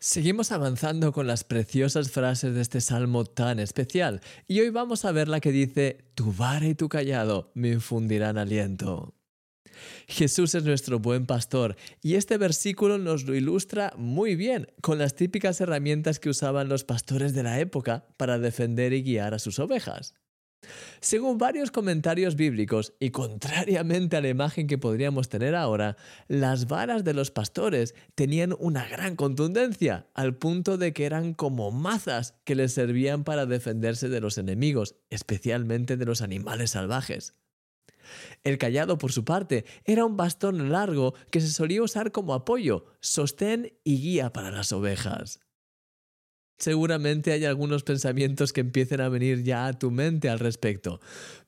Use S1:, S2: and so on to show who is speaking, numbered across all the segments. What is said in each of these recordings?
S1: Seguimos avanzando con las preciosas frases de este salmo tan especial y hoy vamos a ver la que dice, Tu vara y tu callado me infundirán aliento. Jesús es nuestro buen pastor y este versículo nos lo ilustra muy bien con las típicas herramientas que usaban los pastores de la época para defender y guiar a sus ovejas. Según varios comentarios bíblicos, y contrariamente a la imagen que podríamos tener ahora, las varas de los pastores tenían una gran contundencia, al punto de que eran como mazas que les servían para defenderse de los enemigos, especialmente de los animales salvajes. El callado, por su parte, era un bastón largo que se solía usar como apoyo, sostén y guía para las ovejas. Seguramente hay algunos pensamientos que empiecen a venir ya a tu mente al respecto,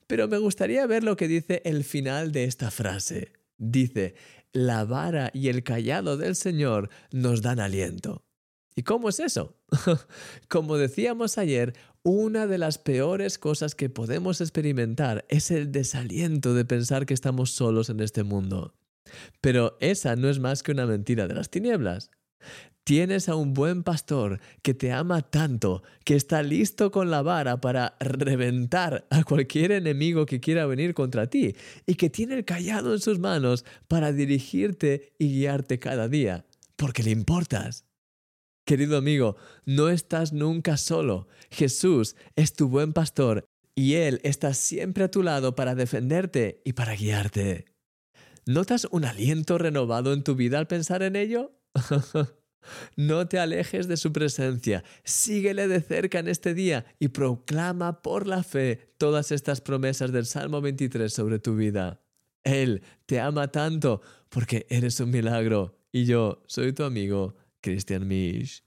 S1: pero me gustaría ver lo que dice el final de esta frase. Dice, la vara y el callado del Señor nos dan aliento. ¿Y cómo es eso? Como decíamos ayer, una de las peores cosas que podemos experimentar es el desaliento de pensar que estamos solos en este mundo. Pero esa no es más que una mentira de las tinieblas. Tienes a un buen pastor que te ama tanto, que está listo con la vara para reventar a cualquier enemigo que quiera venir contra ti y que tiene el callado en sus manos para dirigirte y guiarte cada día, porque le importas. Querido amigo, no estás nunca solo. Jesús es tu buen pastor y Él está siempre a tu lado para defenderte y para guiarte. ¿Notas un aliento renovado en tu vida al pensar en ello? No te alejes de su presencia, síguele de cerca en este día y proclama por la fe todas estas promesas del Salmo 23 sobre tu vida. Él te ama tanto porque eres un milagro y yo soy tu amigo Christian Misch.